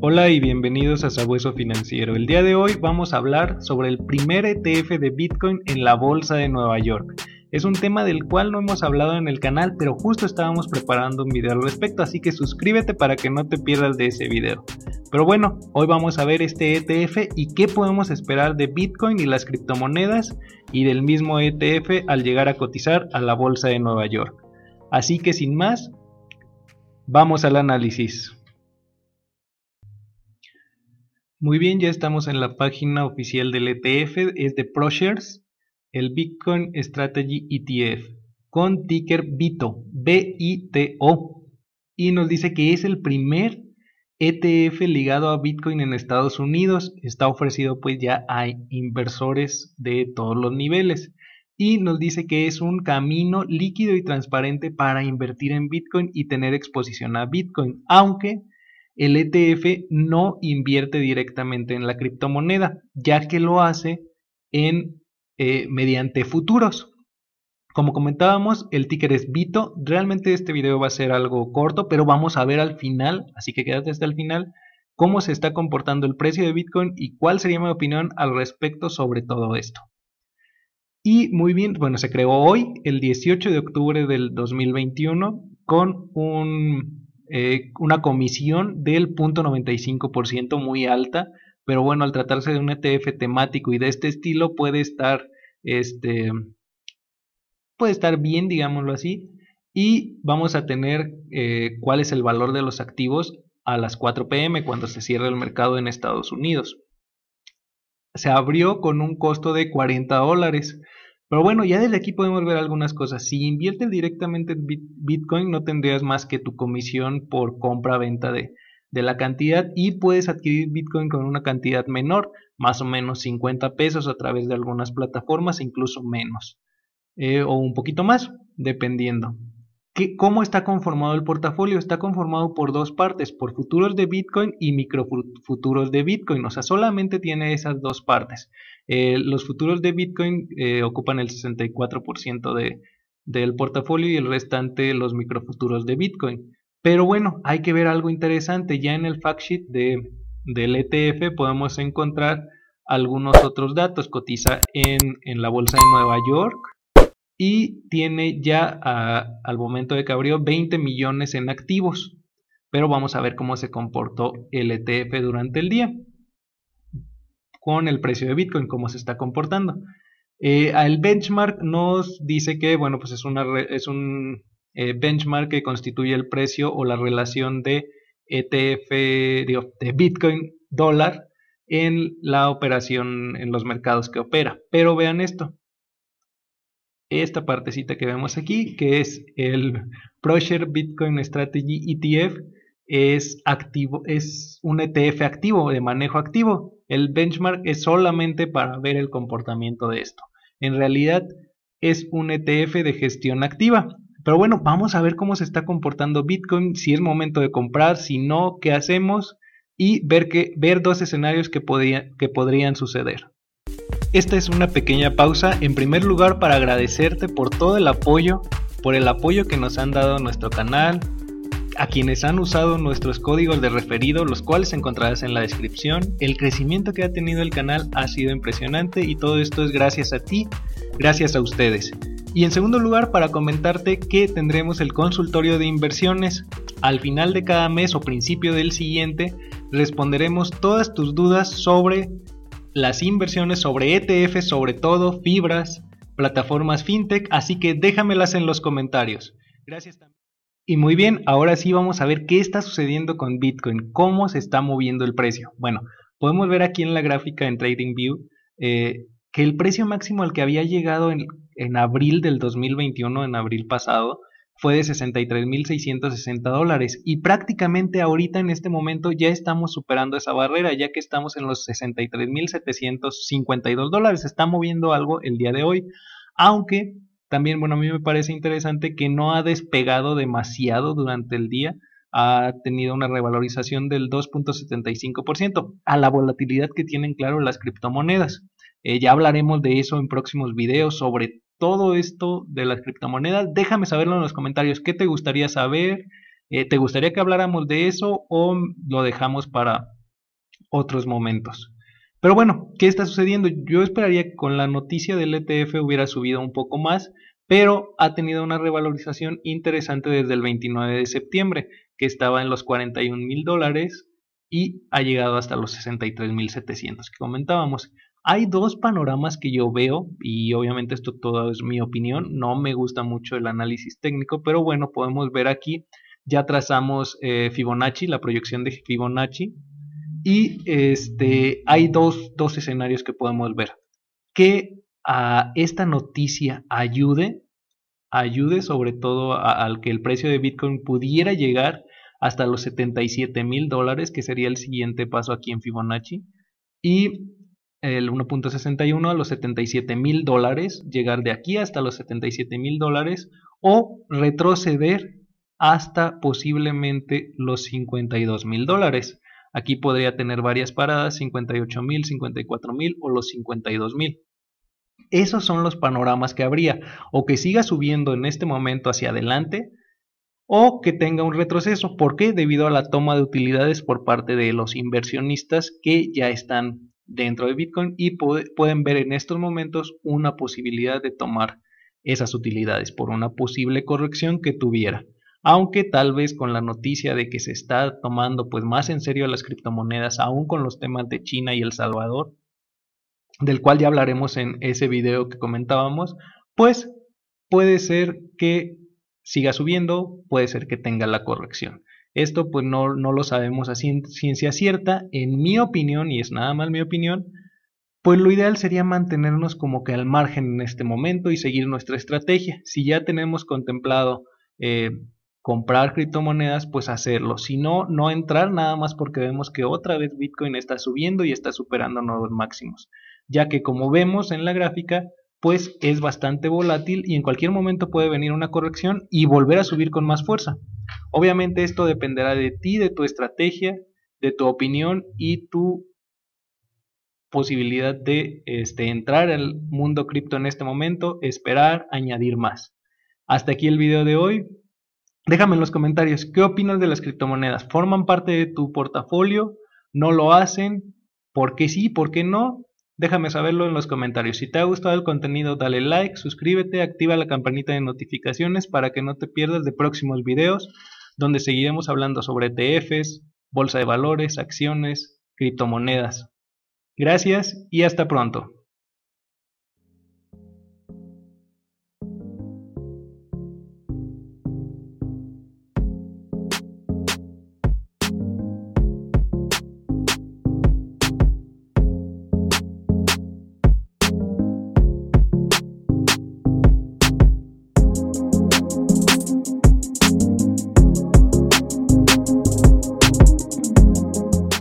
Hola y bienvenidos a Sabueso Financiero. El día de hoy vamos a hablar sobre el primer ETF de Bitcoin en la Bolsa de Nueva York. Es un tema del cual no hemos hablado en el canal, pero justo estábamos preparando un video al respecto, así que suscríbete para que no te pierdas de ese video. Pero bueno, hoy vamos a ver este ETF y qué podemos esperar de Bitcoin y las criptomonedas y del mismo ETF al llegar a cotizar a la Bolsa de Nueva York. Así que sin más, vamos al análisis. Muy bien, ya estamos en la página oficial del ETF, es de ProShares, el Bitcoin Strategy ETF, con ticker BITO, B-I-T-O, y nos dice que es el primer ETF ligado a Bitcoin en Estados Unidos, está ofrecido pues ya a inversores de todos los niveles. Y nos dice que es un camino líquido y transparente para invertir en Bitcoin y tener exposición a Bitcoin, aunque el ETF no invierte directamente en la criptomoneda, ya que lo hace eh, mediante futuros. Como comentábamos, el ticker es Bito. Realmente este video va a ser algo corto, pero vamos a ver al final, así que quédate hasta el final, cómo se está comportando el precio de Bitcoin y cuál sería mi opinión al respecto sobre todo esto. Y muy bien, bueno, se creó hoy, el 18 de octubre del 2021, con un eh, una comisión del 0.95% muy alta, pero bueno, al tratarse de un ETF temático y de este estilo puede estar, este, puede estar bien, digámoslo así, y vamos a tener eh, cuál es el valor de los activos a las 4 pm cuando se cierre el mercado en Estados Unidos. Se abrió con un costo de 40 dólares. Pero bueno, ya desde aquí podemos ver algunas cosas. Si inviertes directamente en Bitcoin, no tendrías más que tu comisión por compra-venta de, la cantidad y puedes adquirir Bitcoin con una cantidad menor, más o menos 50 pesos a través de algunas plataformas, incluso menos, eh, o un poquito más, dependiendo. ¿Cómo está conformado el portafolio? Está conformado por dos partes, por futuros de Bitcoin y microfuturos de Bitcoin. O sea, solamente tiene esas dos partes. Eh, los futuros de Bitcoin eh, ocupan el 64% de, del portafolio y el restante los microfuturos de Bitcoin. Pero bueno, hay que ver algo interesante. Ya en el fact sheet de, del ETF podemos encontrar algunos otros datos. Cotiza en, en la bolsa de Nueva York y tiene ya al momento de que abrió 20 millones en activos. Pero vamos a ver cómo se comportó el ETF durante el día con el precio de Bitcoin, cómo se está comportando. Eh, el benchmark nos dice que, bueno, pues es, una, es un eh, benchmark que constituye el precio o la relación de ETF, de Bitcoin dólar en la operación en los mercados que opera. Pero vean esto, esta partecita que vemos aquí, que es el ProShare Bitcoin Strategy ETF, es activo, es un ETF activo, de manejo activo. El benchmark es solamente para ver el comportamiento de esto. En realidad es un ETF de gestión activa. Pero bueno, vamos a ver cómo se está comportando Bitcoin, si es momento de comprar, si no, qué hacemos y ver, que, ver dos escenarios que, que podrían suceder. Esta es una pequeña pausa, en primer lugar para agradecerte por todo el apoyo, por el apoyo que nos han dado nuestro canal, a quienes han usado nuestros códigos de referido, los cuales encontrarás en la descripción. El crecimiento que ha tenido el canal ha sido impresionante y todo esto es gracias a ti, gracias a ustedes. Y en segundo lugar, para comentarte que tendremos el consultorio de inversiones. Al final de cada mes o principio del siguiente, responderemos todas tus dudas sobre las inversiones sobre ETF, sobre todo fibras, plataformas fintech, así que déjamelas en los comentarios. Gracias también. Y muy bien, ahora sí vamos a ver qué está sucediendo con Bitcoin, cómo se está moviendo el precio. Bueno, podemos ver aquí en la gráfica en TradingView eh, que el precio máximo al que había llegado en, en abril del 2021, en abril pasado, fue de 63.660 dólares y prácticamente ahorita en este momento ya estamos superando esa barrera ya que estamos en los 63.752 dólares. Está moviendo algo el día de hoy, aunque también, bueno, a mí me parece interesante que no ha despegado demasiado durante el día, ha tenido una revalorización del 2.75% a la volatilidad que tienen, claro, las criptomonedas. Eh, ya hablaremos de eso en próximos videos sobre todo esto de las criptomonedas. Déjame saberlo en los comentarios. ¿Qué te gustaría saber? Eh, ¿Te gustaría que habláramos de eso o lo dejamos para otros momentos? Pero bueno, ¿qué está sucediendo? Yo esperaría que con la noticia del ETF hubiera subido un poco más, pero ha tenido una revalorización interesante desde el 29 de septiembre, que estaba en los 41 mil dólares y ha llegado hasta los 63 mil 700 que comentábamos. Hay dos panoramas que yo veo y obviamente esto todo es mi opinión, no me gusta mucho el análisis técnico, pero bueno, podemos ver aquí, ya trazamos eh, Fibonacci, la proyección de Fibonacci y este, hay dos, dos escenarios que podemos ver. Que a esta noticia ayude, ayude sobre todo al que el precio de Bitcoin pudiera llegar hasta los 77 mil dólares, que sería el siguiente paso aquí en Fibonacci, y el 1.61 a los 77 mil dólares, llegar de aquí hasta los 77 mil dólares, o retroceder hasta posiblemente los 52 mil dólares. Aquí podría tener varias paradas, 58 mil, 54 mil o los 52 mil. Esos son los panoramas que habría, o que siga subiendo en este momento hacia adelante, o que tenga un retroceso. ¿Por qué? Debido a la toma de utilidades por parte de los inversionistas que ya están dentro de Bitcoin y pueden ver en estos momentos una posibilidad de tomar esas utilidades por una posible corrección que tuviera. Aunque tal vez con la noticia de que se está tomando pues más en serio las criptomonedas, aún con los temas de China y El Salvador, del cual ya hablaremos en ese video que comentábamos, pues puede ser que siga subiendo, puede ser que tenga la corrección. Esto pues no, no lo sabemos a ciencia cierta. En mi opinión, y es nada más mi opinión, pues lo ideal sería mantenernos como que al margen en este momento y seguir nuestra estrategia. Si ya tenemos contemplado eh, comprar criptomonedas, pues hacerlo. Si no, no entrar nada más porque vemos que otra vez Bitcoin está subiendo y está superando nuevos máximos. Ya que como vemos en la gráfica, pues es bastante volátil y en cualquier momento puede venir una corrección y volver a subir con más fuerza. Obviamente esto dependerá de ti, de tu estrategia, de tu opinión y tu posibilidad de este, entrar al mundo cripto en este momento, esperar, añadir más. Hasta aquí el video de hoy. Déjame en los comentarios qué opinas de las criptomonedas. ¿Forman parte de tu portafolio? ¿No lo hacen? ¿Por qué sí? ¿Por qué no? Déjame saberlo en los comentarios. Si te ha gustado el contenido, dale like, suscríbete, activa la campanita de notificaciones para que no te pierdas de próximos videos donde seguiremos hablando sobre ETFs, bolsa de valores, acciones, criptomonedas. Gracias y hasta pronto.